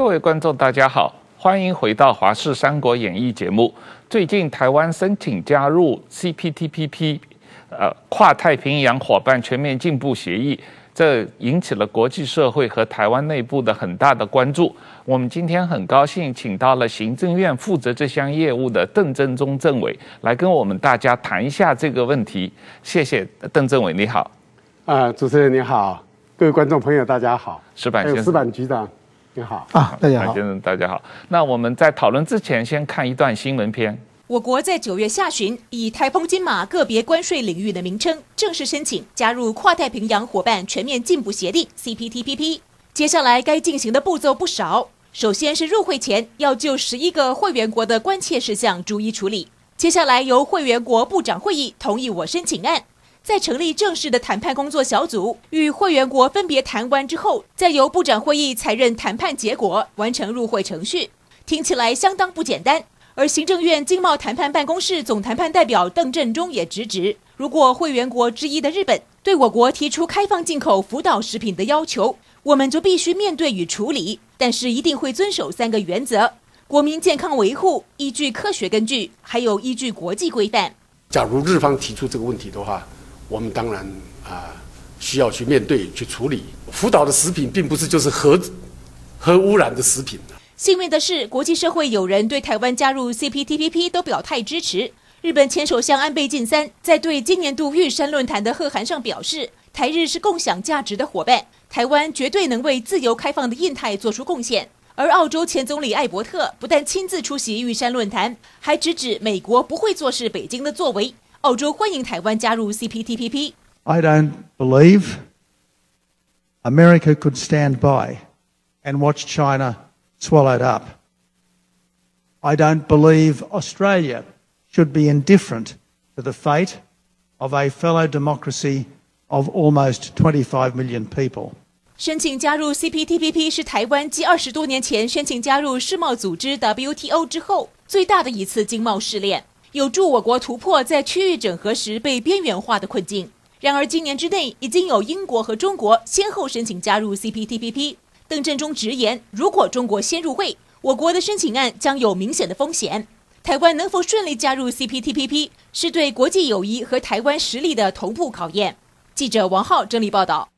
各位观众，大家好，欢迎回到《华视三国演义》节目。最近，台湾申请加入 CPTPP，呃，跨太平洋伙伴全面进步协议，这引起了国际社会和台湾内部的很大的关注。我们今天很高兴请到了行政院负责这项业务的邓正中政委来跟我们大家谈一下这个问题。谢谢邓政委，你好。啊，主持人你好，各位观众朋友大家好。石板先生，石板局长。你好啊，大家好，先生，大家好。那我们在讨论之前，先看一段新闻片。我国在九月下旬以台风金马个别关税领域的名称正式申请加入跨太平洋伙伴全面进步协定 （CPTPP）。接下来该进行的步骤不少，首先是入会前要就十一个会员国的关切事项逐一处理，接下来由会员国部长会议同意我申请案。在成立正式的谈判工作小组，与会员国分别谈完之后，再由部长会议采认谈判结果，完成入会程序。听起来相当不简单。而行政院经贸谈判办公室总谈判代表邓振中也直指，如果会员国之一的日本对我国提出开放进口福岛食品的要求，我们就必须面对与处理，但是一定会遵守三个原则：国民健康维护、依据科学根据，还有依据国际规范。假如日方提出这个问题的话，我们当然啊，需要去面对、去处理。福岛的食品并不是就是核核污染的食品。幸运的是，国际社会有人对台湾加入 CPTPP 都表态支持。日本前首相安倍晋三在对今年度玉山论坛的贺函上表示，台日是共享价值的伙伴，台湾绝对能为自由开放的印太做出贡献。而澳洲前总理艾伯特不但亲自出席玉山论坛，还直指美国不会坐视北京的作为。澳洲欢迎台湾加入 CPTPP。I don't believe America could stand by and watch China swallowed up. I don't believe Australia should be indifferent to the fate of a fellow democracy of almost 25 million people. 申请加入 CPTPP 是台湾继二十多年前申请加入世贸组织 WTO 之后最大的一次经贸试炼。 有助我国突破在区域整合时被边缘化的困境。然而，今年之内已经有英国和中国先后申请加入 CPTPP。邓振中直言，如果中国先入会，我国的申请案将有明显的风险。台湾能否顺利加入 CPTPP，是对国际友谊和台湾实力的同步考验。记者王浩整理报道。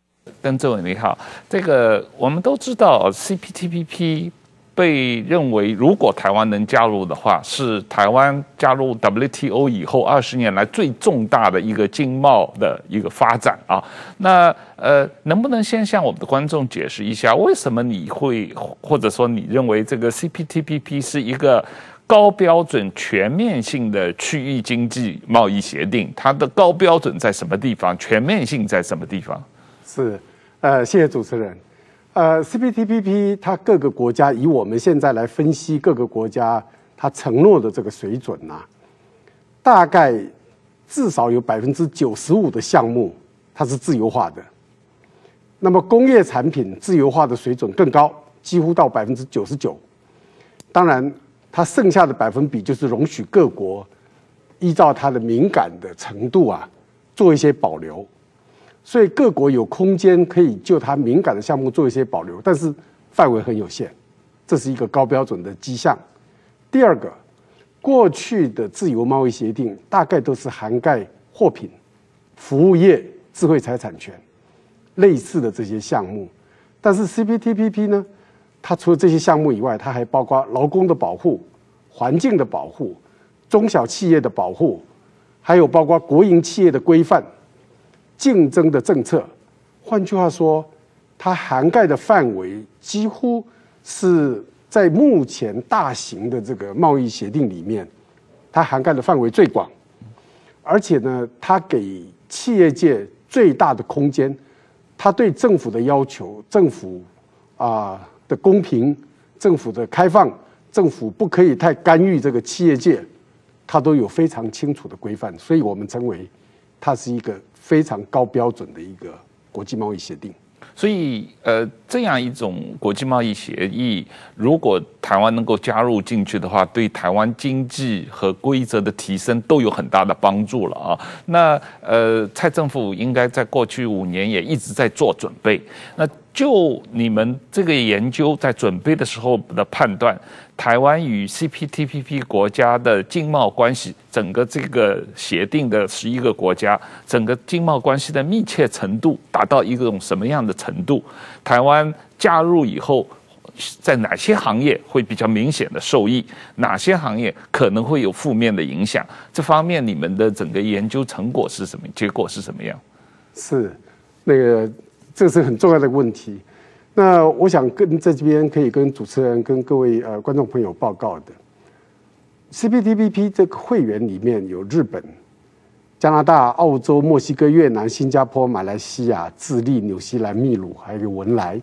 邓政委你好，这个我们都知道 CPTPP。被认为，如果台湾能加入的话，是台湾加入 WTO 以后二十年来最重大的一个经贸的一个发展啊。那呃，能不能先向我们的观众解释一下，为什么你会或者说你认为这个 CPTPP 是一个高标准、全面性的区域经济贸易协定？它的高标准在什么地方？全面性在什么地方？是，呃，谢谢主持人。呃，CPTPP 它各个国家以我们现在来分析各个国家它承诺的这个水准呐、啊，大概至少有百分之九十五的项目它是自由化的。那么工业产品自由化的水准更高，几乎到百分之九十九。当然，它剩下的百分比就是容许各国依照它的敏感的程度啊，做一些保留。所以各国有空间可以就它敏感的项目做一些保留，但是范围很有限，这是一个高标准的迹象。第二个，过去的自由贸易协定大概都是涵盖货品、服务业、智慧财产权类似的这些项目，但是 CPTPP 呢，它除了这些项目以外，它还包括劳工的保护、环境的保护、中小企业的保护，还有包括国营企业的规范。竞争的政策，换句话说，它涵盖的范围几乎是在目前大型的这个贸易协定里面，它涵盖的范围最广，而且呢，它给企业界最大的空间，它对政府的要求，政府啊的公平，政府的开放，政府不可以太干预这个企业界，它都有非常清楚的规范，所以我们称为它是一个。非常高标准的一个国际贸易协定。所以，呃，这样一种国际贸易协议，如果台湾能够加入进去的话，对台湾经济和规则的提升都有很大的帮助了啊。那，呃，蔡政府应该在过去五年也一直在做准备。那就你们这个研究在准备的时候的判断。台湾与 CPTPP 国家的经贸关系，整个这个协定的十一个国家，整个经贸关系的密切程度达到一种什么样的程度？台湾加入以后，在哪些行业会比较明显的受益？哪些行业可能会有负面的影响？这方面你们的整个研究成果是什么？结果是什么样？是，那个这是很重要的问题。那我想跟在这边可以跟主持人跟各位呃观众朋友报告的，CPTPP 这个会员里面有日本、加拿大、澳洲、墨西哥、越南、新加坡、马来西亚、智利、纽西兰、秘鲁，还有个文莱。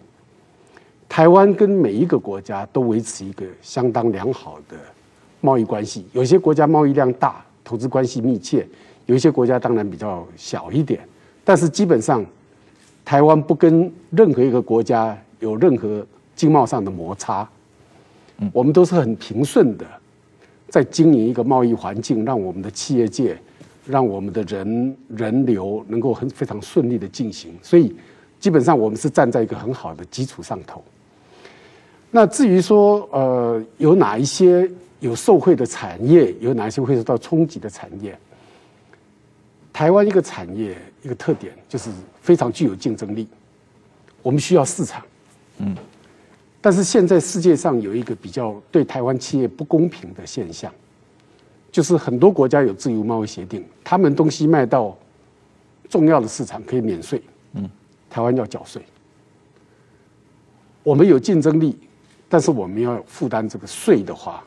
台湾跟每一个国家都维持一个相当良好的贸易关系。有些国家贸易量大，投资关系密切；有些国家当然比较小一点，但是基本上。台湾不跟任何一个国家有任何经贸上的摩擦，我们都是很平顺的，在经营一个贸易环境，让我们的企业界，让我们的人人流能够很非常顺利的进行。所以，基本上我们是站在一个很好的基础上头。那至于说，呃，有哪一些有受惠的产业，有哪一些会受到冲击的产业？台湾一个产业一个特点就是非常具有竞争力，我们需要市场，嗯，但是现在世界上有一个比较对台湾企业不公平的现象，就是很多国家有自由贸易协定，他们东西卖到重要的市场可以免税，嗯，台湾要缴税，我们有竞争力，但是我们要负担这个税的话，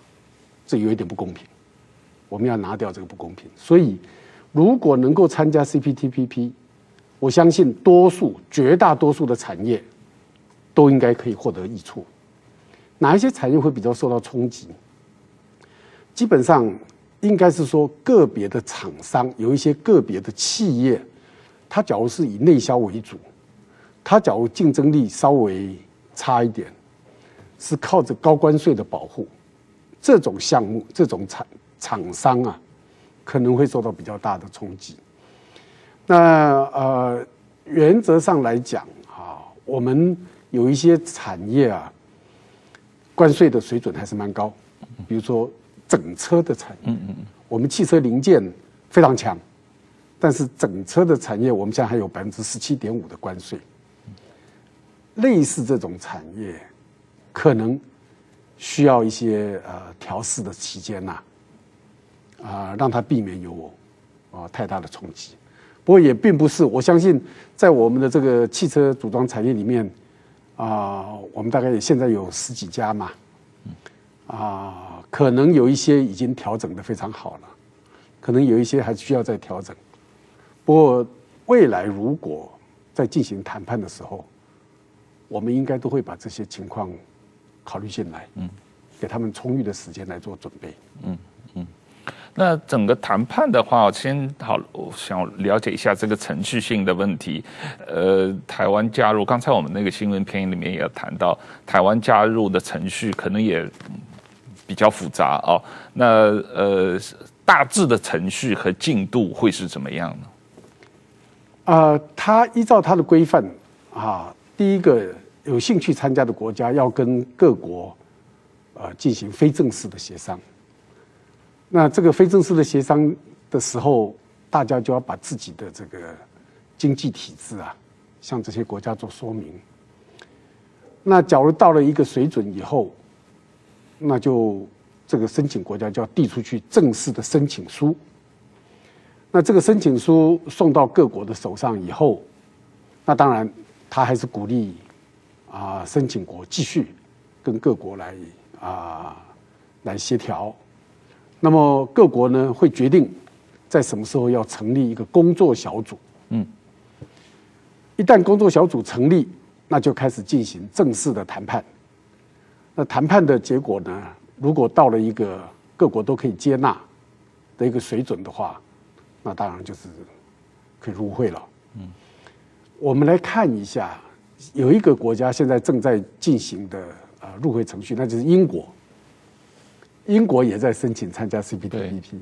这有一点不公平，我们要拿掉这个不公平，所以。如果能够参加 CPTPP，我相信多数、绝大多数的产业都应该可以获得益处。哪一些产业会比较受到冲击？基本上应该是说个别的厂商，有一些个别的企业，它假如是以内销为主，它假如竞争力稍微差一点，是靠着高关税的保护，这种项目、这种厂厂商啊。可能会受到比较大的冲击。那呃，原则上来讲啊，我们有一些产业啊，关税的水准还是蛮高。比如说整车的产业，嗯嗯，我们汽车零件非常强，但是整车的产业我们现在还有百分之十七点五的关税。类似这种产业，可能需要一些呃调试的期间呐。啊，让它避免有啊太大的冲击。不过也并不是，我相信在我们的这个汽车组装产业里面，啊，我们大概也现在有十几家嘛，啊，可能有一些已经调整的非常好了，可能有一些还需要再调整。不过未来如果在进行谈判的时候，我们应该都会把这些情况考虑进来，嗯，给他们充裕的时间来做准备，嗯。那整个谈判的话，先好，我想了解一下这个程序性的问题。呃，台湾加入，刚才我们那个新闻片里面也谈到，台湾加入的程序可能也比较复杂哦。那呃，大致的程序和进度会是怎么样呢？呃，他依照他的规范啊，第一个有兴趣参加的国家要跟各国呃进行非正式的协商。那这个非正式的协商的时候，大家就要把自己的这个经济体制啊，向这些国家做说明。那假如到了一个水准以后，那就这个申请国家就要递出去正式的申请书。那这个申请书送到各国的手上以后，那当然他还是鼓励啊申请国继续跟各国来啊来协调。那么各国呢会决定在什么时候要成立一个工作小组。嗯，一旦工作小组成立，那就开始进行正式的谈判。那谈判的结果呢，如果到了一个各国都可以接纳的一个水准的话，那当然就是可以入会了。嗯，我们来看一下有一个国家现在正在进行的啊入会程序，那就是英国。英国也在申请参加 CPTPP，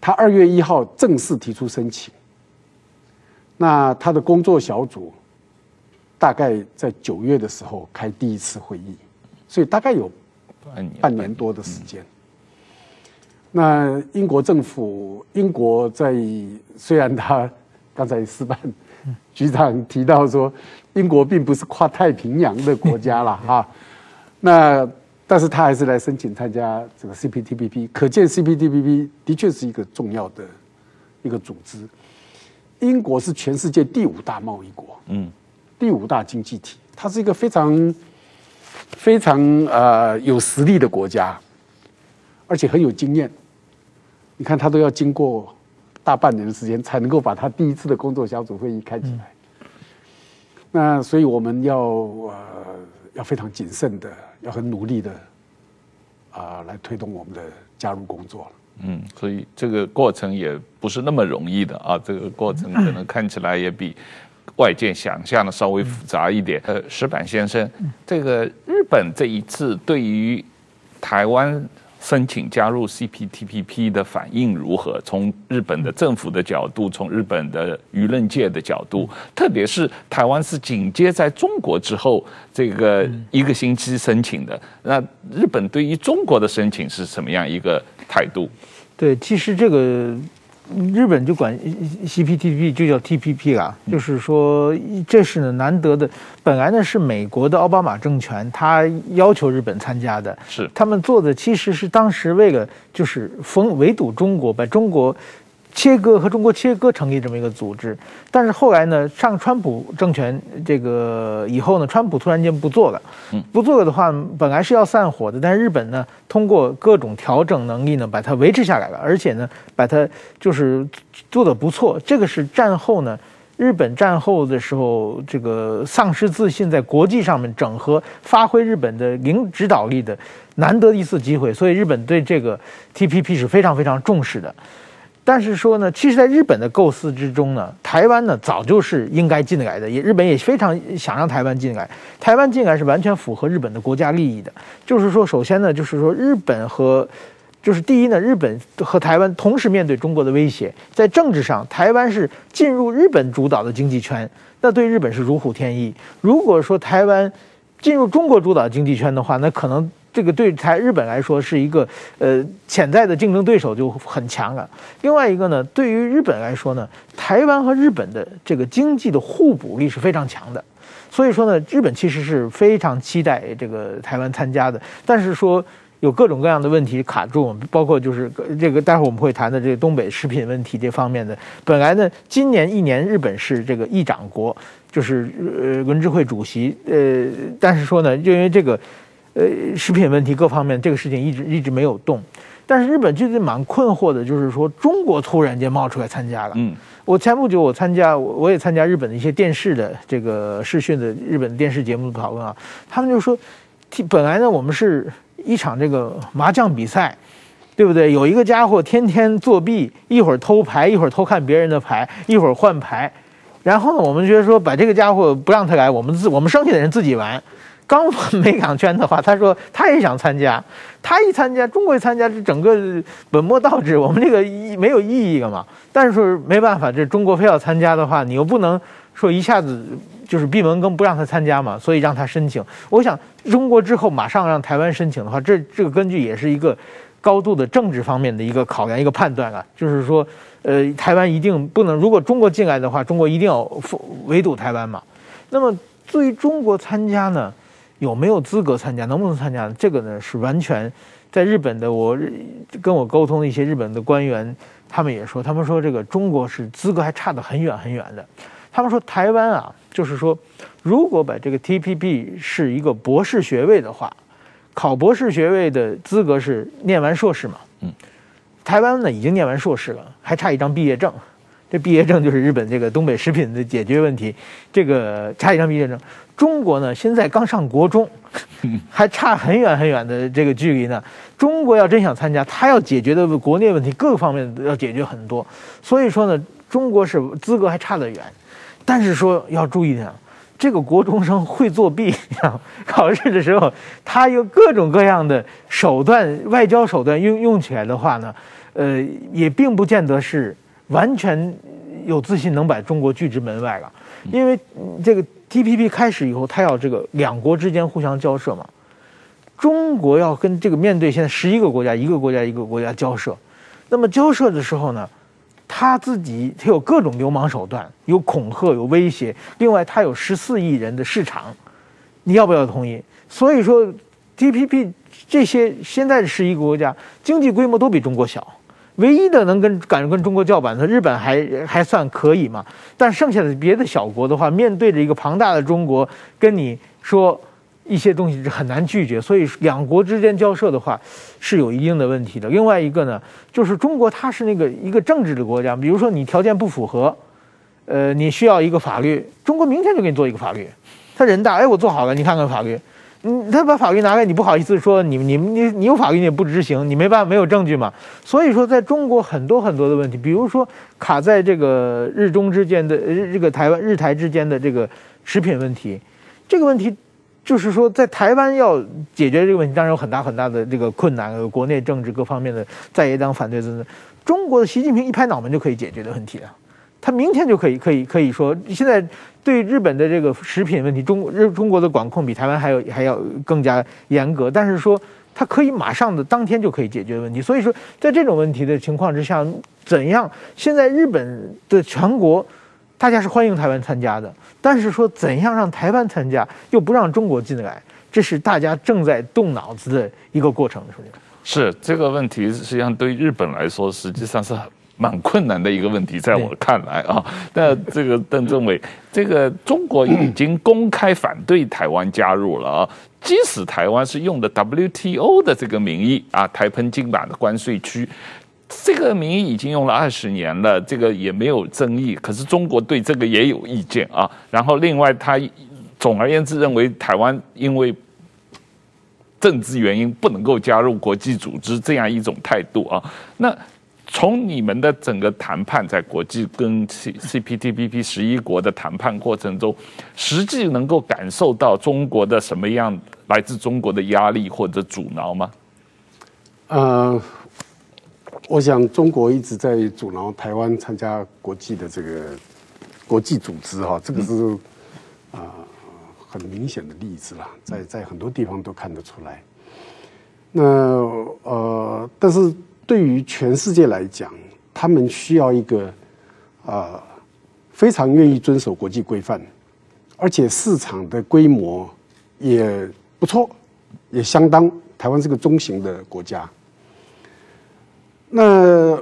他二月一号正式提出申请。那他的工作小组大概在九月的时候开第一次会议，所以大概有半年多的时间。那英国政府，英国在虽然他刚才司办局长提到说，英国并不是跨太平洋的国家了哈，那但是他还是来申请参加这个 CPTPP，可见 CPTPP 的确是一个重要的一个组织。英国是全世界第五大贸易国，嗯，第五大经济体，它是一个非常非常呃有实力的国家，而且很有经验。你看，他都要经过大半年的时间，才能够把他第一次的工作小组会议开起来。嗯、那所以我们要呃要非常谨慎的，要很努力的啊、来推动我们的加入工作。嗯，所以这个过程也不是那么容易的啊。这个过程可能看起来也比外界想象的稍微复杂一点。呃，石板先生，这个日本这一次对于台湾。申请加入 CPTPP 的反应如何？从日本的政府的角度，从日本的舆论界的角度，特别是台湾是紧接在中国之后这个一个星期申请的，那日本对于中国的申请是什么样一个态度？对，其实这个。日本就管 CPTPP 就叫 TPP 啦，就是说这是呢难得的，本来呢是美国的奥巴马政权他要求日本参加的，是他们做的其实是当时为了就是封围堵中国，把中国。切割和中国切割成立这么一个组织，但是后来呢，上川普政权这个以后呢，川普突然间不做了，不做了的话，本来是要散伙的，但是日本呢，通过各种调整能力呢，把它维持下来了，而且呢，把它就是做得不错。这个是战后呢，日本战后的时候，这个丧失自信，在国际上面整合、发挥日本的领指导力的难得一次机会，所以日本对这个 TPP 是非常非常重视的。但是说呢，其实，在日本的构思之中呢，台湾呢早就是应该进来的，也日本也非常想让台湾进来。台湾进来是完全符合日本的国家利益的。就是说，首先呢，就是说日本和，就是第一呢，日本和台湾同时面对中国的威胁，在政治上，台湾是进入日本主导的经济圈，那对日本是如虎添翼。如果说台湾进入中国主导经济圈的话，那可能。这个对台日本来说是一个呃潜在的竞争对手就很强了。另外一个呢，对于日本来说呢，台湾和日本的这个经济的互补力是非常强的，所以说呢，日本其实是非常期待这个台湾参加的。但是说有各种各样的问题卡住我们，包括就是这个待会儿我们会谈的这个东北食品问题这方面的。本来呢，今年一年日本是这个议长国，就是呃文知会主席，呃，但是说呢，因为这个。呃，食品问题各方面，这个事情一直一直没有动，但是日本最近蛮困惑的，就是说中国突然间冒出来参加了。嗯，我前不久我参加，我我也参加日本的一些电视的这个视讯的日本电视节目的讨论啊，他们就说，本来呢我们是一场这个麻将比赛，对不对？有一个家伙天天作弊，一会儿偷牌，一会儿偷看别人的牌，一会儿换牌，然后呢，我们觉得说把这个家伙不让他来，我们自我们剩下的人自己玩。刚没港圈的话，他说他也想参加，他一参加，中国一参加，这整个本末倒置，我们这个意没有意义了嘛。但是没办法，这中国非要参加的话，你又不能说一下子就是闭门羹不让他参加嘛，所以让他申请。我想中国之后马上让台湾申请的话，这这个根据也是一个高度的政治方面的一个考量，一个判断啊，就是说，呃，台湾一定不能，如果中国进来的话，中国一定要围堵台湾嘛。那么对于中国参加呢？有没有资格参加？能不能参加？这个呢是完全在日本的。我跟我沟通的一些日本的官员，他们也说，他们说这个中国是资格还差得很远很远的。他们说台湾啊，就是说，如果把这个 TPP 是一个博士学位的话，考博士学位的资格是念完硕士嘛？嗯，台湾呢已经念完硕士了，还差一张毕业证。这毕业证就是日本这个东北食品的解决问题，这个差一张毕业证。中国呢现在刚上国中，还差很远很远的这个距离呢。中国要真想参加，他要解决的国内问题各个方面都要解决很多。所以说呢，中国是资格还差得远。但是说要注意点，这个国中生会作弊，考试的时候他有各种各样的手段，外交手段用用起来的话呢，呃，也并不见得是完全有自信能把中国拒之门外了。因为这个 TPP 开始以后，他要这个两国之间互相交涉嘛，中国要跟这个面对现在十一个国家，一个国家一个国家交涉，那么交涉的时候呢，他自己他有各种流氓手段，有恐吓，有威胁，另外他有十四亿人的市场，你要不要同意？所以说，TPP 这些现在的十一个国家经济规模都比中国小，唯一的能跟敢跟中国叫板的日本还还算可以嘛，但剩下的别的小国的话，面对着一个庞大的中国，跟你说。一些东西是很难拒绝，所以两国之间交涉的话是有一定的问题的。另外一个呢，就是中国它是那个一个政治的国家，比如说你条件不符合，呃，你需要一个法律，中国明天就给你做一个法律。他人大，哎，我做好了，你看看法律，嗯，他把法律拿来，你不好意思说你你你你有法律你也不执行，你没办法没有证据嘛。所以说，在中国很多很多的问题，比如说卡在这个日中之间的日这个台湾日台之间的这个食品问题，这个问题。就是说，在台湾要解决这个问题，当然有很大很大的这个困难，国内政治各方面的在野党反对等等。中国的习近平一拍脑门就可以解决的问题啊，他明天就可以可以可以说，现在对日本的这个食品问题，中日中国的管控比台湾还要还要更加严格，但是说他可以马上的当天就可以解决问题。所以说，在这种问题的情况之下，怎样？现在日本的全国。大家是欢迎台湾参加的，但是说怎样让台湾参加，又不让中国进来，这是大家正在动脑子的一个过程，是不是？是这个问题，实际上对日本来说，实际上是蛮困难的一个问题，在我看来啊。那这个邓政委，这个中国已经公开反对台湾加入了啊，即使台湾是用的 WTO 的这个名义啊，台澎金马的关税区。这个名义已经用了二十年了，这个也没有争议。可是中国对这个也有意见啊。然后另外，他总而言之认为台湾因为政治原因不能够加入国际组织这样一种态度啊。那从你们的整个谈判，在国际跟 C CPTPP 十一国的谈判过程中，实际能够感受到中国的什么样来自中国的压力或者阻挠吗？呃。我想，中国一直在阻挠台湾参加国际的这个国际组织，哈，这个是啊很明显的例子了，在在很多地方都看得出来。那呃，但是对于全世界来讲，他们需要一个啊非常愿意遵守国际规范，而且市场的规模也不错，也相当。台湾是个中型的国家。那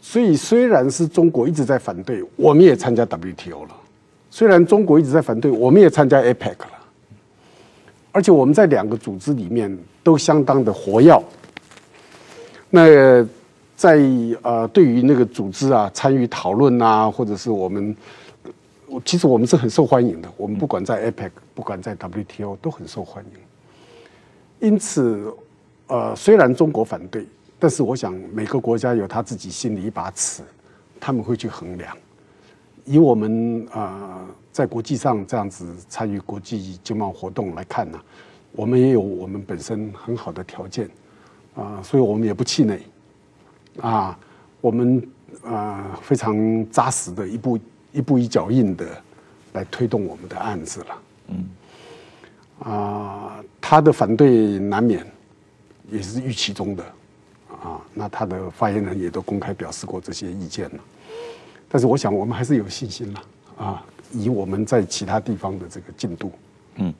所以，虽然是中国一直在反对，我们也参加 WTO 了。虽然中国一直在反对，我们也参加 APEC 了。而且我们在两个组织里面都相当的活跃。那在呃，对于那个组织啊，参与讨论啊，或者是我们，其实我们是很受欢迎的。我们不管在 APEC，不管在 WTO 都很受欢迎。因此，呃，虽然中国反对。但是我想，每个国家有他自己心里一把尺，他们会去衡量。以我们啊，在国际上这样子参与国际经贸活动来看呢，我们也有我们本身很好的条件啊，所以我们也不气馁啊，我们啊非常扎实的一步一步一脚印的来推动我们的案子了。嗯，啊，他的反对难免也是预期中的。啊，那他的发言人也都公开表示过这些意见了，但是我想我们还是有信心了啊，以我们在其他地方的这个进度，嗯，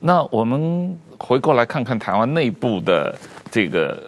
那我们回过来看看台湾内部的这个。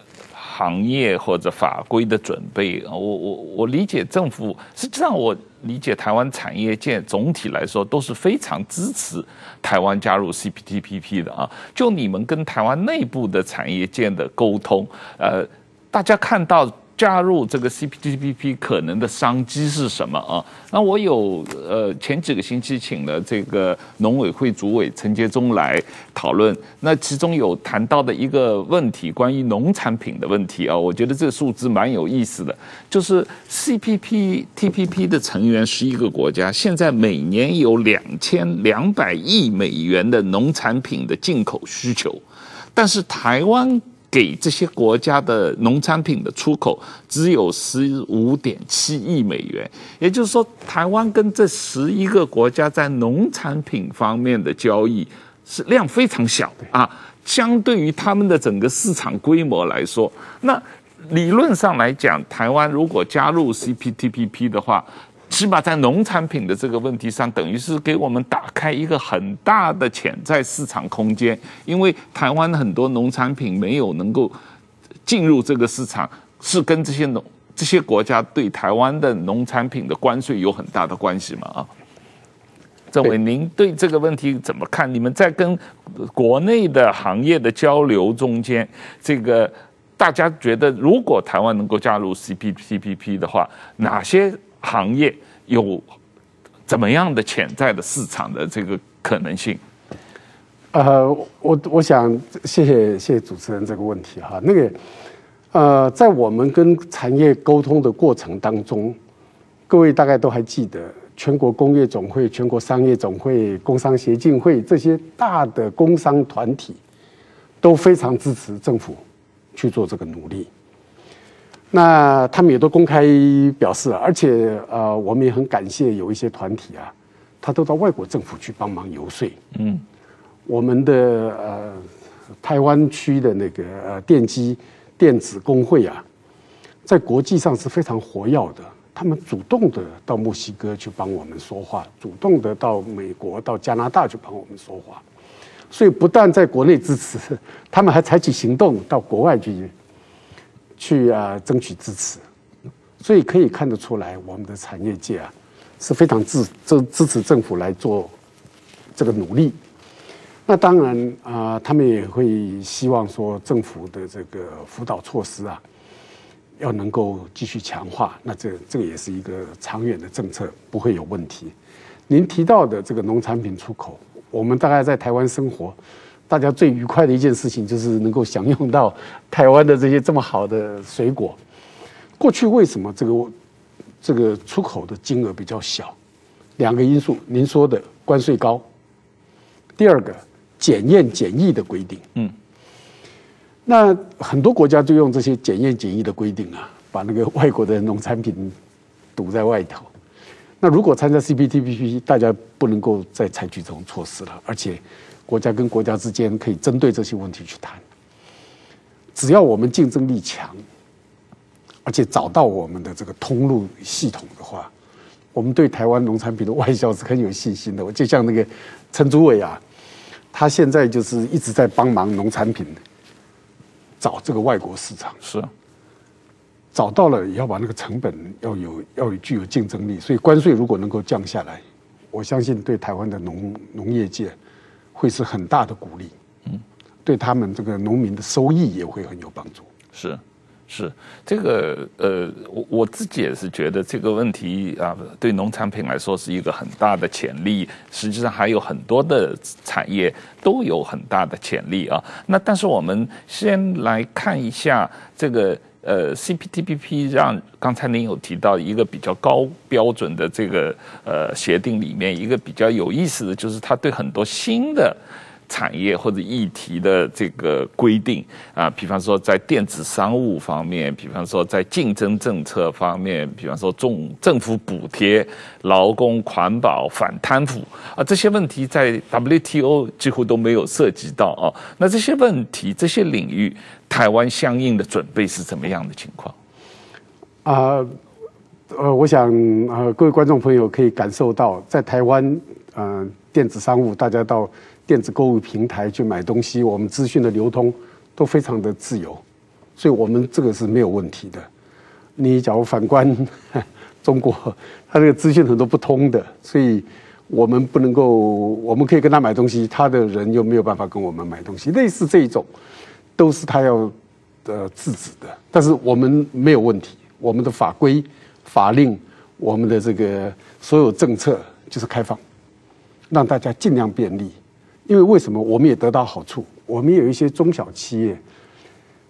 行业或者法规的准备，我我我理解政府，实际上我理解台湾产业界总体来说都是非常支持台湾加入 CPTPP 的啊。就你们跟台湾内部的产业界的沟通，呃，大家看到加入这个 CPTPP 可能的商机是什么啊？那我有呃前几个星期请了这个农委会主委陈杰忠来讨论，那其中有谈到的一个问题，关于农产品的问题啊，我觉得这个数字蛮有意思的，就是 CPTPP 的成员十一个国家，现在每年有两千两百亿美元的农产品的进口需求，但是台湾。给这些国家的农产品的出口只有十五点七亿美元，也就是说，台湾跟这十一个国家在农产品方面的交易是量非常小啊，相对于他们的整个市场规模来说，那理论上来讲，台湾如果加入 CPTPP 的话。起码在农产品的这个问题上，等于是给我们打开一个很大的潜在市场空间。因为台湾很多农产品没有能够进入这个市场，是跟这些农这些国家对台湾的农产品的关税有很大的关系嘛？啊，政委，您对这个问题怎么看？你们在跟国内的行业的交流中间，这个大家觉得，如果台湾能够加入 CPTPP 的话，哪些？行业有怎么样的潜在的市场的这个可能性？呃，我我想谢谢谢谢主持人这个问题哈。那个呃，在我们跟产业沟通的过程当中，各位大概都还记得，全国工业总会、全国商业总会、工商协进会这些大的工商团体都非常支持政府去做这个努力。那他们也都公开表示，而且呃，我们也很感谢有一些团体啊，他都到外国政府去帮忙游说。嗯，我们的呃台湾区的那个呃电机电子工会啊，在国际上是非常活跃的，他们主动的到墨西哥去帮我们说话，主动的到美国、到加拿大去帮我们说话，所以不但在国内支持，他们还采取行动到国外去。去啊，争取支持，所以可以看得出来，我们的产业界啊是非常支支支持政府来做这个努力。那当然啊，他们也会希望说政府的这个辅导措施啊，要能够继续强化。那这这个也是一个长远的政策，不会有问题。您提到的这个农产品出口，我们大概在台湾生活。大家最愉快的一件事情就是能够享用到台湾的这些这么好的水果。过去为什么这个这个出口的金额比较小？两个因素，您说的关税高，第二个检验检疫的规定。嗯，那很多国家就用这些检验检疫的规定啊，把那个外国的农产品堵在外头。那如果参加 CPTPP，大家不能够再采取这种措施了，而且。国家跟国家之间可以针对这些问题去谈，只要我们竞争力强，而且找到我们的这个通路系统的话，我们对台湾农产品的外销是很有信心的。我就像那个陈祖伟啊，他现在就是一直在帮忙农产品找这个外国市场，是找到了也要把那个成本要有要有具有竞争力，所以关税如果能够降下来，我相信对台湾的农农业界。会是很大的鼓励，嗯，对他们这个农民的收益也会很有帮助。是，是这个呃，我我自己也是觉得这个问题啊，对农产品来说是一个很大的潜力。实际上还有很多的产业都有很大的潜力啊。那但是我们先来看一下这个。呃，CPTPP 让刚才您有提到一个比较高标准的这个呃协定里面，一个比较有意思的就是它对很多新的。产业或者议题的这个规定啊，比方说在电子商务方面，比方说在竞争政策方面，比方说重政府补贴、劳工环保、反贪腐啊，这些问题在 WTO 几乎都没有涉及到啊。那这些问题、这些领域，台湾相应的准备是怎么样的情况？啊，呃，我想呃，各位观众朋友可以感受到，在台湾，嗯、呃，电子商务大家到。电子购物平台去买东西，我们资讯的流通都非常的自由，所以我们这个是没有问题的。你假如反观 中国，他这个资讯很多不通的，所以我们不能够，我们可以跟他买东西，他的人又没有办法跟我们买东西，类似这一种，都是他要呃制止的。但是我们没有问题，我们的法规、法令，我们的这个所有政策就是开放，让大家尽量便利。因为为什么我们也得到好处？我们有一些中小企业，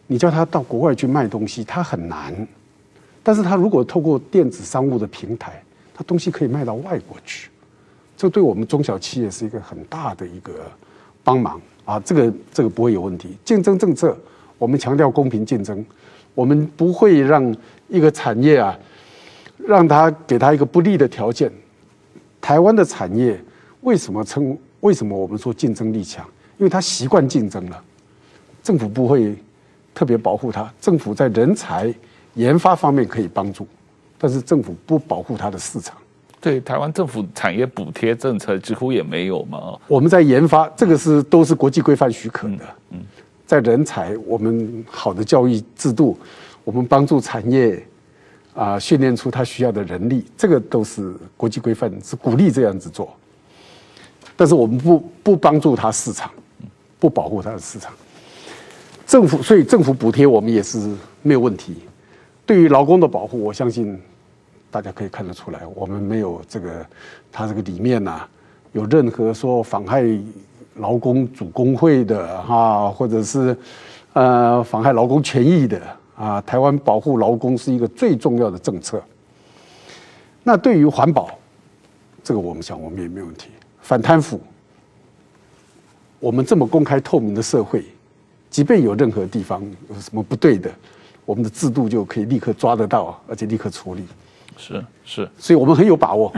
你叫他到国外去卖东西，他很难。但是他如果透过电子商务的平台，他东西可以卖到外国去，这对我们中小企业是一个很大的一个帮忙啊！这个这个不会有问题。竞争政策，我们强调公平竞争，我们不会让一个产业啊，让他给他一个不利的条件。台湾的产业为什么称？为什么我们说竞争力强？因为他习惯竞争了，政府不会特别保护他。政府在人才研发方面可以帮助，但是政府不保护他的市场。对，台湾政府产业补贴政策几乎也没有嘛。我们在研发，这个是都是国际规范许可的。嗯，在人才，我们好的教育制度，我们帮助产业啊训练出他需要的人力，这个都是国际规范，是鼓励这样子做。但是我们不不帮助他市场，不保护他的市场。政府，所以政府补贴我们也是没有问题。对于劳工的保护，我相信大家可以看得出来，我们没有这个他这个里面呐、有任何说妨害劳工主工会的哈，或者是呃妨害劳工权益的啊。台湾保护劳工是一个最重要的政策。那对于环保，这个我们想我们也没有问题。反贪腐，我们这么公开透明的社会，即便有任何地方有什么不对的，我们的制度就可以立刻抓得到，而且立刻处理。是是，所以我们很有把握，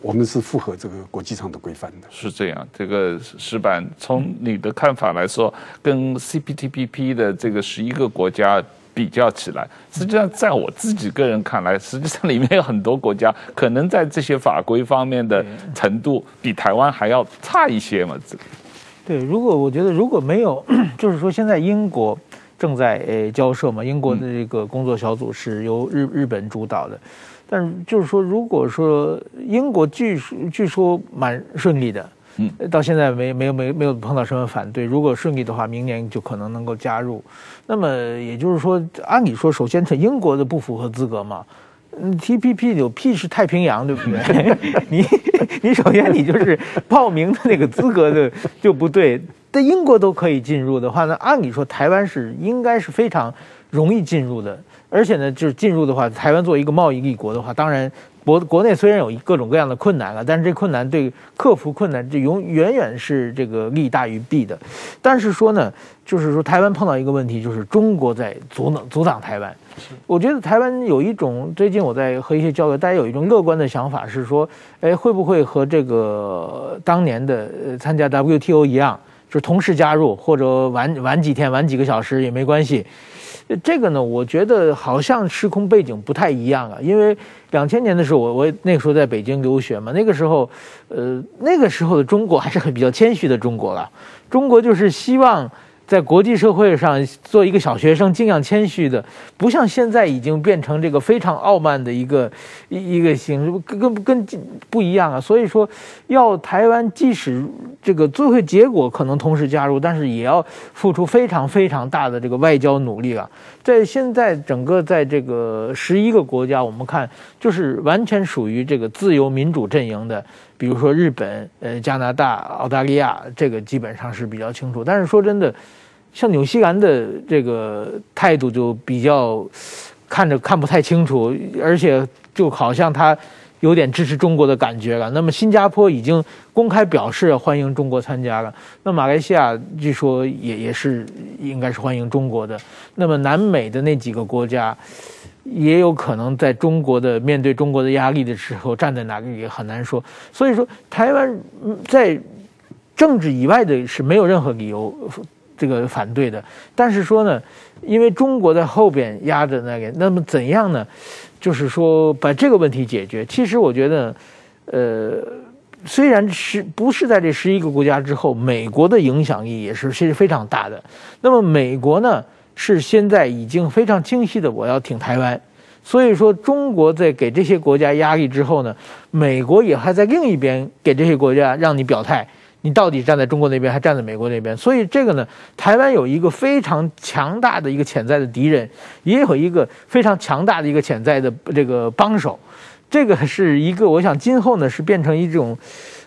我们是符合这个国际上的规范的。是这样，这个石板，从你的看法来说，跟 CPTPP 的这个十一个国家。比较起来，实际上在我自己个人看来，实际上里面有很多国家可能在这些法规方面的程度比台湾还要差一些嘛。对，如果我觉得如果没有，就是说现在英国正在呃交涉嘛，英国的这个工作小组是由日日本主导的，但是就是说，如果说英国据说据说蛮顺利的。嗯，到现在没没有没没有碰到什么反对。如果顺利的话，明年就可能能够加入。那么也就是说，按理说，首先是英国的不符合资格嘛。嗯，TPP 有 P 是太平洋，对不对？你你首先你就是报名的那个资格的就不对。在英国都可以进入的话，那按理说台湾是应该是非常容易进入的。而且呢，就是进入的话，台湾作为一个贸易立国的话，当然。国国内虽然有各种各样的困难了，但是这困难对克服困难，这永远远是这个利大于弊的。但是说呢，就是说台湾碰到一个问题，就是中国在阻挡阻挡台湾。我觉得台湾有一种最近我在和一些交流，大家有一种乐观的想法，是说，哎，会不会和这个当年的参加 WTO 一样，就是同时加入，或者晚晚几天、晚几个小时也没关系。这个呢，我觉得好像时空背景不太一样啊，因为两千年的时候，我我那个时候在北京留学嘛，那个时候，呃，那个时候的中国还是很比较谦虚的中国了，中国就是希望。在国际社会上做一个小学生，尽量谦虚的，不像现在已经变成这个非常傲慢的一个一一个形式，跟跟跟不一样啊。所以说，要台湾即使这个最后结果可能同时加入，但是也要付出非常非常大的这个外交努力啊。在现在整个在这个十一个国家，我们看就是完全属于这个自由民主阵营的。比如说日本、呃加拿大、澳大利亚，这个基本上是比较清楚。但是说真的，像纽西兰的这个态度就比较看着看不太清楚，而且就好像他有点支持中国的感觉了。那么新加坡已经公开表示欢迎中国参加了。那马来西亚据说也也是应该是欢迎中国的。那么南美的那几个国家。也有可能在中国的面对中国的压力的时候站在哪里也很难说，所以说台湾在政治以外的是没有任何理由这个反对的，但是说呢，因为中国在后边压着那个，那么怎样呢？就是说把这个问题解决。其实我觉得，呃，虽然是不是在这十一个国家之后，美国的影响力也是其实非常大的。那么美国呢？是现在已经非常清晰的，我要挺台湾，所以说中国在给这些国家压力之后呢，美国也还在另一边给这些国家让你表态，你到底站在中国那边还站在美国那边？所以这个呢，台湾有一个非常强大的一个潜在的敌人，也有一个非常强大的一个潜在的这个帮手。这个是一个，我想今后呢是变成一种，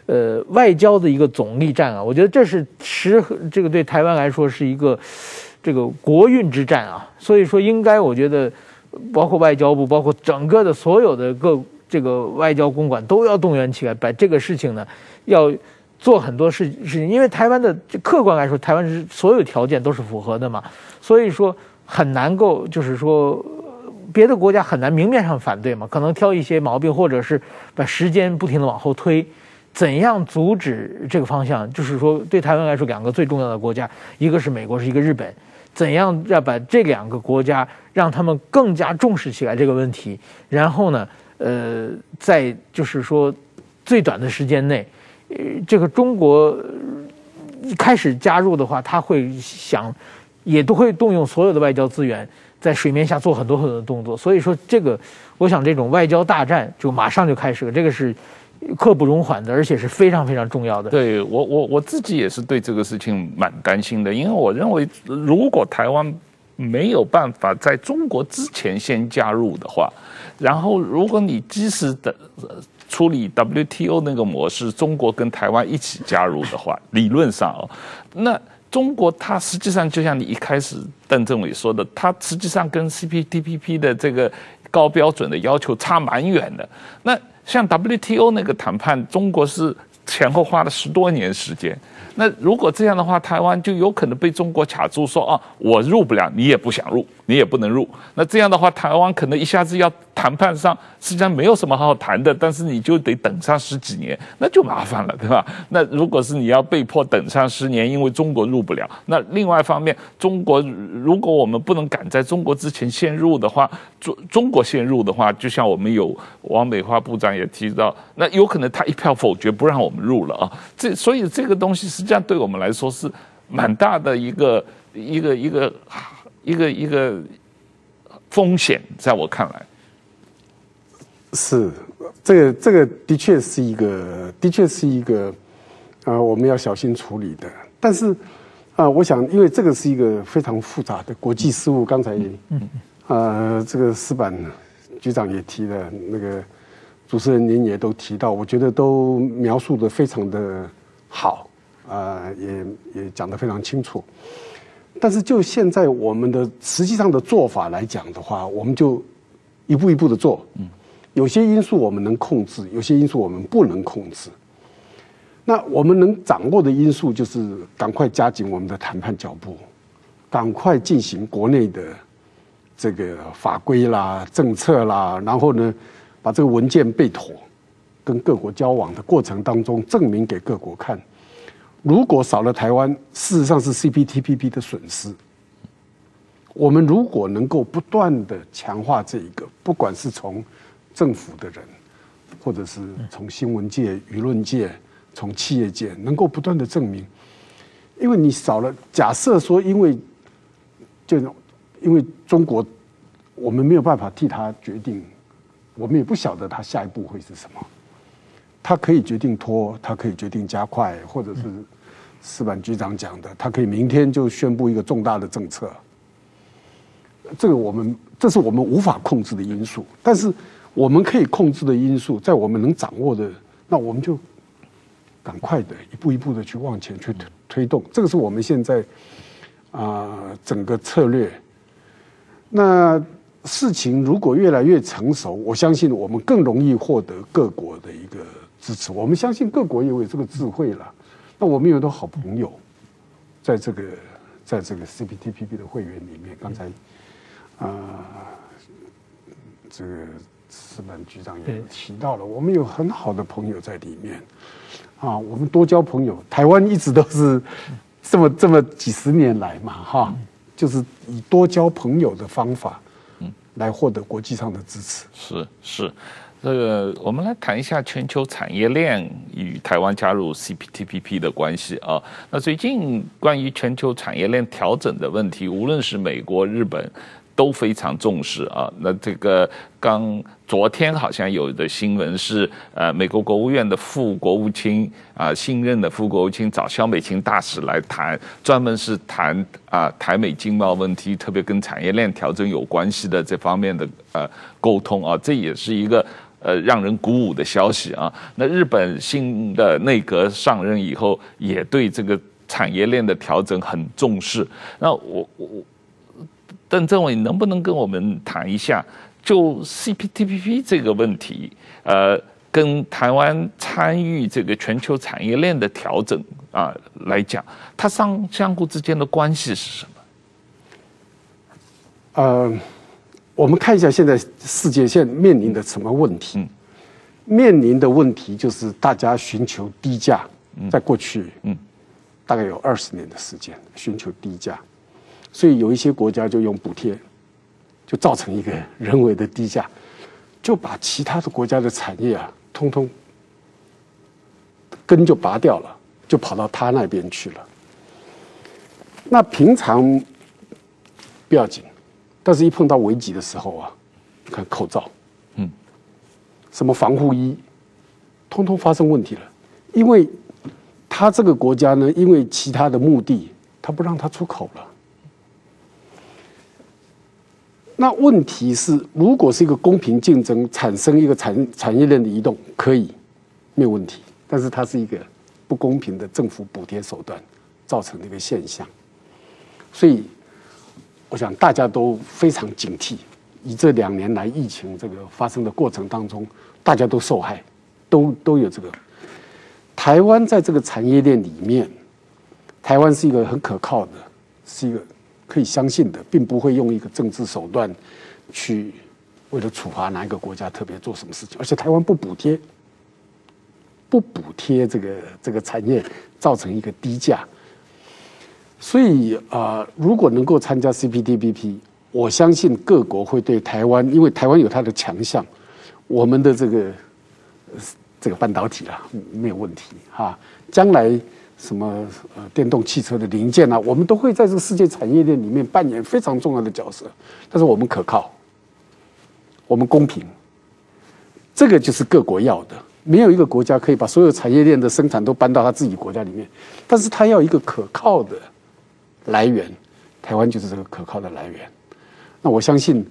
呃，外交的一个总力战啊。我觉得这是实这个对台湾来说是一个这个国运之战啊。所以说，应该我觉得，包括外交部，包括整个的所有的各这个外交公馆都要动员起来，把这个事情呢要做很多事事情。因为台湾的客观来说，台湾是所有条件都是符合的嘛，所以说很难够就是说。别的国家很难明面上反对嘛，可能挑一些毛病，或者是把时间不停的往后推。怎样阻止这个方向？就是说，对台湾来说，两个最重要的国家，一个是美国，是一个日本。怎样要把这两个国家让他们更加重视起来这个问题？然后呢，呃，在就是说最短的时间内，呃，这个中国开始加入的话，他会想，也都会动用所有的外交资源。在水面下做很多很多的动作，所以说这个，我想这种外交大战就马上就开始了，这个是刻不容缓的，而且是非常非常重要的。对我我我自己也是对这个事情蛮担心的，因为我认为如果台湾没有办法在中国之前先加入的话，然后如果你即使的处理 WTO 那个模式，中国跟台湾一起加入的话，理论上哦，那。中国它实际上就像你一开始邓政委说的，它实际上跟 CPTPP 的这个高标准的要求差蛮远的。那像 WTO 那个谈判，中国是前后花了十多年时间。那如果这样的话，台湾就有可能被中国卡住，说啊，我入不了，你也不想入，你也不能入。那这样的话，台湾可能一下子要谈判上，实际上没有什么好谈的，但是你就得等上十几年，那就麻烦了，对吧？那如果是你要被迫等上十年，因为中国入不了，那另外一方面，中国如果我们不能赶在中国之前先入的话，中中国先入的话，就像我们有王美花部长也提到，那有可能他一票否决不让我们入了啊。这所以这个东西实际上对我们来说是蛮大的一个一个一个一个一个风险，在我看来。是，这个这个的确是一个，的确是一个，啊、呃，我们要小心处理的。但是，啊、呃，我想，因为这个是一个非常复杂的国际事务，刚才，嗯，呃，这个石板局长也提了，那个主持人您也都提到，我觉得都描述得非常的好，啊、也也讲得非常清楚。但是就现在我们的实际上的做法来讲的话，我们就一步一步的做，嗯。有些因素我们能控制，有些因素我们不能控制。那我们能掌握的因素就是赶快加紧我们的谈判脚步，赶快进行国内的这个法规啦、政策啦，然后呢，把这个文件背妥，跟各国交往的过程当中证明给各国看。如果少了台湾，事实上是 CPTPP 的损失。我们如果能够不断的强化这一个，不管是从政府的人，或者是从新闻界、舆论界、从企业界，能够不断的证明，因为你少了，假设说，因为就因为中国，我们没有办法替他决定，我们也不晓得他下一步会是什么，他可以决定拖，他可以决定加快，或者是司板局长讲的，他可以明天就宣布一个重大的政策，这个我们这是我们无法控制的因素，但是。我们可以控制的因素，在我们能掌握的，那我们就赶快的一步一步的去往前去推推动。这个是我们现在啊、整个策略。那事情如果越来越成熟，我相信我们更容易获得各国的一个支持。我们相信各国也有这个智慧了。那我们有很多好朋友，在这个在这个 CPTPP 的会员里面，刚才啊、这个。矢板局长也提到了，我们有很好的朋友在里面，啊，我们多交朋友。台湾一直都是这么这么几十年来嘛，哈，就是以多交朋友的方法，来获得国际上的支持。是是，这个我们来谈一下全球产业链与台湾加入 CPTPP 的关系啊。那最近关于全球产业链调整的问题，无论是美国、日本。都非常重视啊。那这个刚昨天好像有的新闻是，呃，美国国务院的副国务卿啊，新任的副国务卿找萧美琴大使来谈，专门是谈啊台美经贸问题，特别跟产业链调整有关系的这方面的呃沟通啊，这也是一个呃让人鼓舞的消息啊。那日本新的内阁上任以后，也对这个产业链的调整很重视。那我我。邓政委，能不能跟我们谈一下，就 CPTPP 这个问题，呃，跟台湾参与这个全球产业链的调整啊来讲，它相相互之间的关系是什么？呃，我们看一下现在世界现在面临的什么问题？嗯，面临的问题就是大家寻求低价，在过去，嗯，大概有二十年的时间寻求低价。所以有一些国家就用补贴，就造成一个人为的低价，就把其他的国家的产业啊，通通根就拔掉了，就跑到他那边去了。那平常不要紧，但是一碰到危急的时候啊，你看口罩，嗯，什么防护衣，通通发生问题了，因为他这个国家呢，因为其他的目的，他不让他出口了。那问题是，如果是一个公平竞争，产生一个产产业链的移动，可以没有问题。但是它是一个不公平的政府补贴手段造成的一个现象，所以我想大家都非常警惕。以这两年来疫情这个发生的过程当中，大家都受害，都都有这个。台湾在这个产业链里面，台湾是一个很可靠的，是一个。可以相信的，并不会用一个政治手段去为了处罚哪一个国家特别做什么事情，而且台湾不补贴，不补贴这个这个产业造成一个低价，所以啊、如果能够参加 CPTPP，我相信各国会对台湾，因为台湾有它的强项，我们的这个这个半导体啊没有问题哈，将来。什么呃，电动汽车的零件啊，我们都会在这个世界产业链里面扮演非常重要的角色。但是我们可靠，我们公平，这个就是各国要的。没有一个国家可以把所有产业链的生产都搬到他自己国家里面，但是他要一个可靠的来源，台湾就是这个可靠的来源。那我相信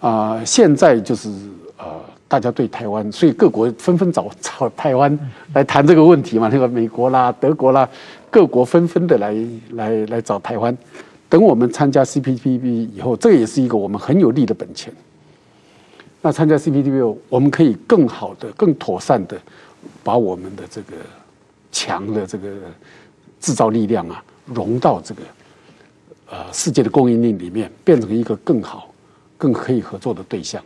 啊、现在就是呃。大家对台湾，所以各国纷纷找找台湾来谈这个问题嘛。那个美国啦、德国啦，各国纷纷的来来来找台湾。等我们参加 CPTPP 以后，这也是一个我们很有利的本钱。那参加 CPTPP，我们可以更好的、更妥善的把我们的这个强的这个制造力量啊，融到这个呃世界的供应链里面，变成一个更好、更可以合作的对象。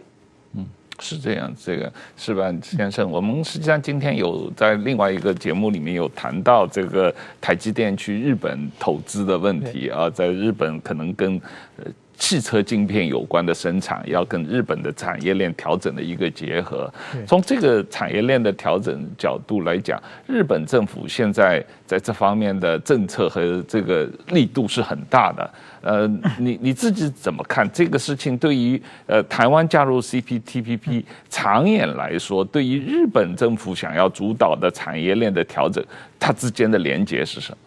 是这样，这个是吧先生，我们实际上今天有在另外一个节目里面有谈到这个台积电去日本投资的问题啊，在日本可能跟呃。汽车晶片有关的生产要跟日本的产业链调整的一个结合。从这个产业链的调整角度来讲，日本政府现在在这方面的政策和这个力度是很大的。呃，你你自己怎么看这个事情？对于呃台湾加入 CPTPP，长远来说，对于日本政府想要主导的产业链的调整，它之间的连接是什么？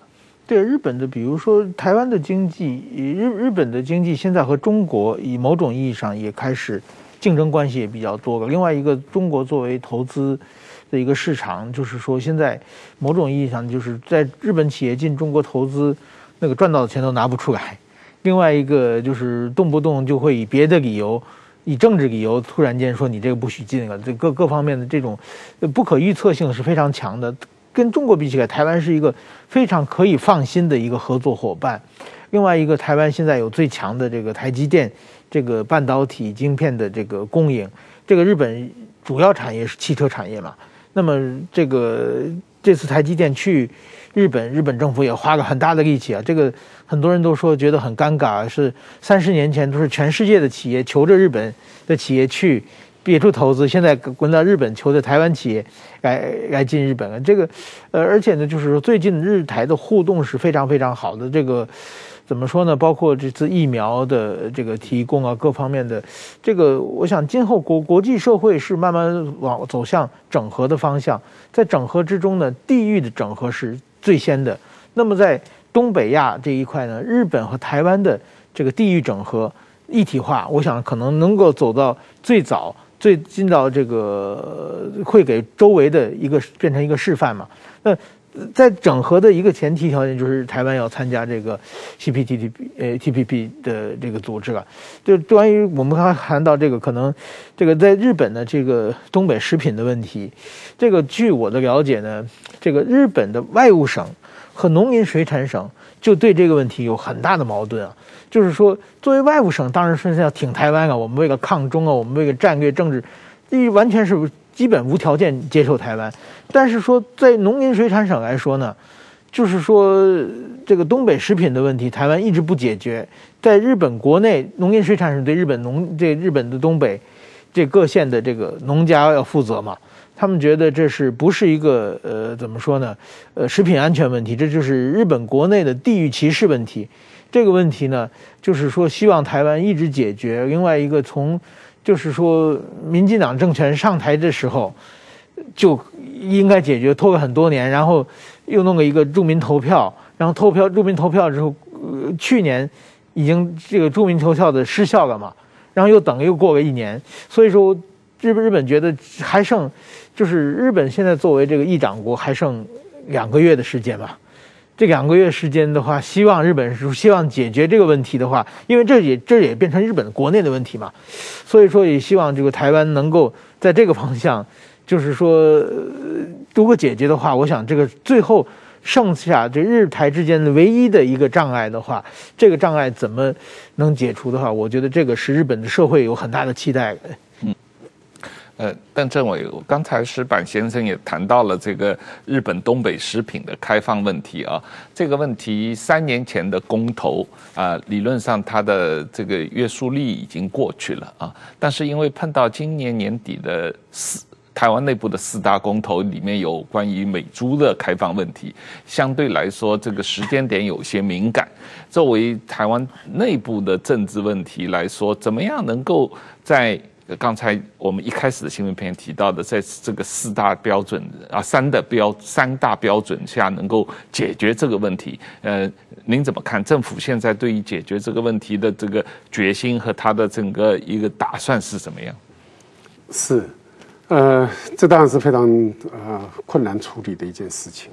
对日本的，比如说台湾的经济，日日本的经济现在和中国以某种意义上也开始竞争关系也比较多了。另外一个，中国作为投资的一个市场，就是说现在某种意义上就是在日本企业进中国投资，那个赚到的钱都拿不出来。另外一个就是动不动就会以别的理由，以政治理由突然间说你这个不许进了，这各各方面的这种不可预测性是非常强的。跟中国比起来，台湾是一个非常可以放心的一个合作伙伴。另外一个，台湾现在有最强的这个台积电这个半导体晶片的这个供应。这个日本主要产业是汽车产业嘛？那么这个这次台积电去日本，日本政府也花了很大的力气啊。这个很多人都说觉得很尴尬，是三十年前都是全世界的企业求着日本的企业去。别处投资，现在滚到日本求的台湾企业来来进日本了。这个，呃，而且呢，就是说最近日台的互动是非常非常好的。这个，怎么说呢？包括这次疫苗的这个提供啊，各方面的这个，我想今后国国际社会是慢慢往走向整合的方向，在整合之中呢，地域的整合是最先的。那么在东北亚这一块呢，日本和台湾的这个地域整合一体化，我想可能能够走到最早。最近到这个会给周围的一个变成一个示范嘛？那在整合的一个前提条件就是台湾要参加这个 C P T T P 呃 TPP 的这个组织了。就关于我们刚才谈到这个可能这个在日本的这个东北食品的问题，这个据我的了解呢，这个日本的外务省和农林水产省就对这个问题有很大的矛盾啊。就是说，作为外务省，当然是要挺台湾啊。我们为了抗中啊，我们为了战略政治，第一完全是基本无条件接受台湾。但是说，在农林水产省来说呢，就是说这个东北食品的问题，台湾一直不解决。在日本国内，农林水产省对日本农这日本的东北这各县的这个农家要负责嘛。他们觉得这是不是一个呃怎么说呢？呃，食品安全问题，这就是日本国内的地域歧视问题。这个问题呢，就是说希望台湾一直解决。另外一个，从就是说民进党政权上台的时候，就应该解决，拖了很多年，然后又弄个一个住民投票，然后投票住民投票之后，呃，去年已经这个住民投票的失效了嘛，然后又等又过了一年，所以说日日本觉得还剩，就是日本现在作为这个议长国还剩两个月的时间嘛。这两个月时间的话，希望日本是希望解决这个问题的话，因为这也这也变成日本国内的问题嘛，所以说也希望这个台湾能够在这个方向，就是说如果解决的话，我想这个最后剩下这日台之间的唯一的一个障碍的话，这个障碍怎么能解除的话，我觉得这个是日本的社会有很大的期待。呃，邓政委，刚才石板先生也谈到了这个日本东北食品的开放问题啊。这个问题三年前的公投啊，理论上它的这个约束力已经过去了啊。但是因为碰到今年年底的四台湾内部的四大公投里面有关于美猪的开放问题，相对来说这个时间点有些敏感。作为台湾内部的政治问题来说，怎么样能够在刚才我们一开始的新闻片提到的，在这个四大标准啊，三的标三大标准下，能够解决这个问题。呃，您怎么看？政府现在对于解决这个问题的这个决心和他的整个一个打算是怎么样？是，呃，这当然是非常呃困难处理的一件事情。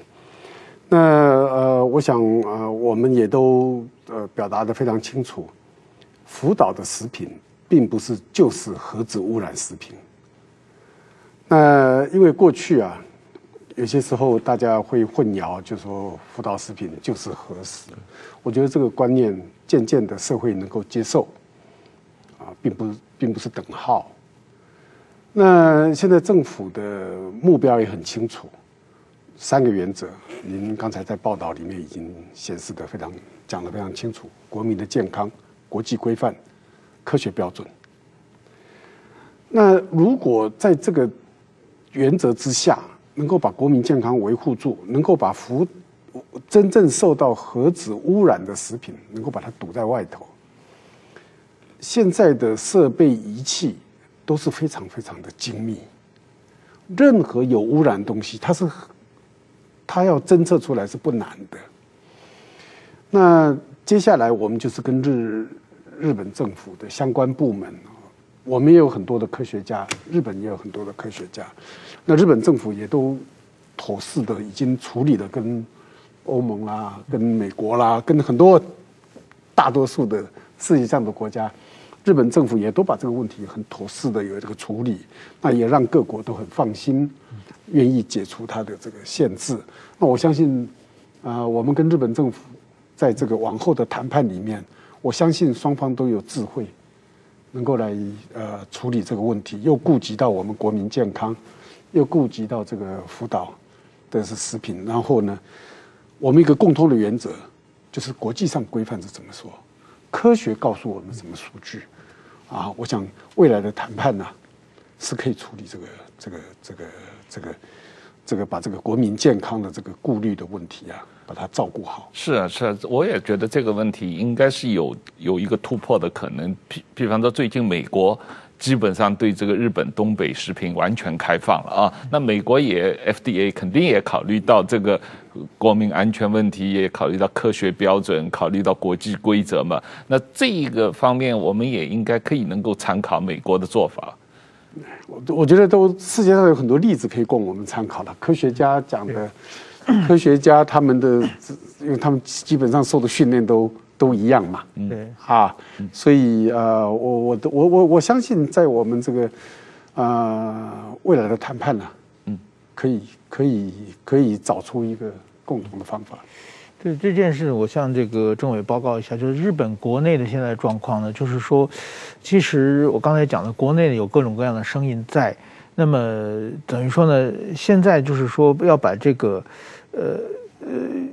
那呃，我想呃，我们也都呃表达的非常清楚，福岛的食品。并不是就是核子污染食品。那因为过去啊，有些时候大家会混淆，就说福岛食品就是核食。我觉得这个观念渐渐的社会能够接受，啊，并不并不是等号。那现在政府的目标也很清楚，三个原则，您刚才在报道里面已经显示的非常讲的非常清楚：国民的健康、国际规范。科学标准。那如果在这个原则之下，能够把国民健康维护住，能够把福真正受到核子污染的食品，能够把它堵在外头。现在的设备仪器都是非常非常的精密，任何有污染东西，它是它要侦测出来是不难的。那接下来我们就是跟日。日本政府的相关部门，我们也有很多的科学家，日本也有很多的科学家。那日本政府也都妥适的已经处理了，跟欧盟啦、跟美国啦、跟很多大多数的世界上的国家，日本政府也都把这个问题很妥适的有这个处理。那也让各国都很放心，愿意解除它的这个限制。那我相信，啊，我们跟日本政府在这个往后的谈判里面。我相信双方都有智慧，能够来呃处理这个问题，又顾及到我们国民健康，又顾及到这个福岛的是食品，然后呢，我们一个共通的原则就是国际上规范是怎么说，科学告诉我们什么数据，啊，我想未来的谈判呢，是可以处理这个这个这个这个这个把这个国民健康的这个顾虑的问题啊，把它照顾好。是啊，是啊，我也觉得这个问题应该是有有一个突破的可能。比比方说，最近美国基本上对这个日本东北食品完全开放了啊，那美国也 FDA 肯定也考虑到这个国民安全问题，也考虑到科学标准，考虑到国际规则嘛。那这一个方面，我们也应该可以能够参考美国的做法。我我觉得都世界上有很多例子可以供我们参考的。科学家讲的，科学家他们的，因为他们基本上受的训练都都一样嘛。对啊，所以呃，我我我我我相信在我们这个呃未来的谈判呢，嗯，可以可以可以找出一个共同的方法。对这件事，我向这个政委报告一下，就是日本国内的现在状况呢，就是说，其实我刚才讲的，国内有各种各样的声音在，那么等于说呢，现在就是说要把这个，呃呃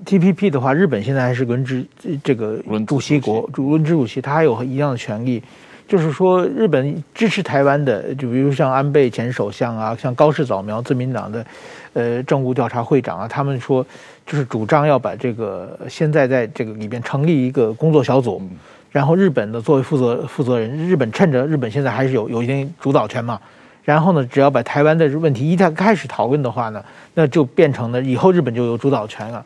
，TPP 的话，日本现在还是轮值这个主席国，主轮值主席，他还有一样的权利，就是说日本支持台湾的，就比如像安倍前首相啊，像高市早苗自民党的，呃，政务调查会长啊，他们说。就是主张要把这个现在在这个里边成立一个工作小组，然后日本的作为负责负责人，日本趁着日本现在还是有有一定主导权嘛，然后呢，只要把台湾的问题一旦开始讨论的话呢，那就变成了以后日本就有主导权了，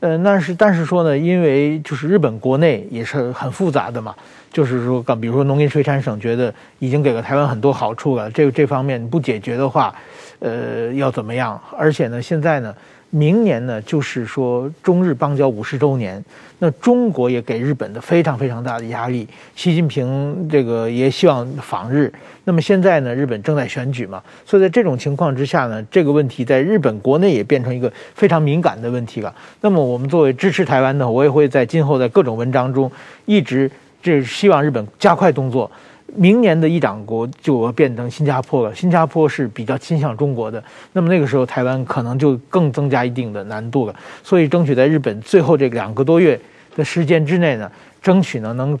呃，那是但是说呢，因为就是日本国内也是很复杂的嘛，就是说，刚比如说农林水产省觉得已经给了台湾很多好处了，这这方面不解决的话，呃，要怎么样？而且呢，现在呢。明年呢，就是说中日邦交五十周年，那中国也给日本的非常非常大的压力。习近平这个也希望访日，那么现在呢，日本正在选举嘛，所以在这种情况之下呢，这个问题在日本国内也变成一个非常敏感的问题了。那么我们作为支持台湾的，我也会在今后在各种文章中一直这希望日本加快动作。明年的议长国就要变成新加坡了，新加坡是比较倾向中国的，那么那个时候台湾可能就更增加一定的难度了。所以争取在日本最后这两个多月的时间之内呢，争取呢能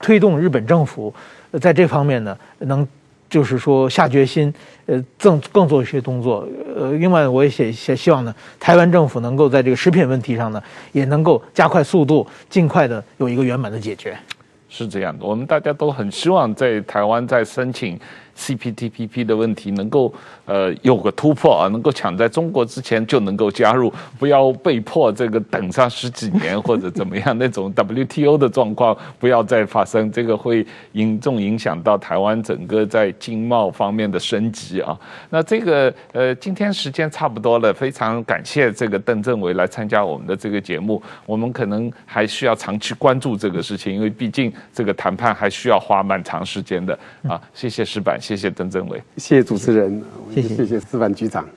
推动日本政府在这方面呢能就是说下决心，呃，更更做一些动作。呃，另外我也也也希望呢，台湾政府能够在这个食品问题上呢也能够加快速度，尽快的有一个圆满的解决。是这样的，我们大家都很希望在台湾再申请 CPTPP 的问题能够呃有个突破啊，能够抢在中国之前就能够加入，不要被迫这个等上十几年或者怎么样那种 WTO 的状况不要再发生，这个会严重影响到台湾整个在经贸方面的升级啊。那这个呃今天时间差不多了，非常感谢这个邓政委来参加我们的这个节目，我们可能还需要长期关注这个事情，因为毕竟这个谈判还需要花蛮长时间的啊。谢谢石板。谢谢邓政委，谢谢主持人，谢谢谢谢司法局长。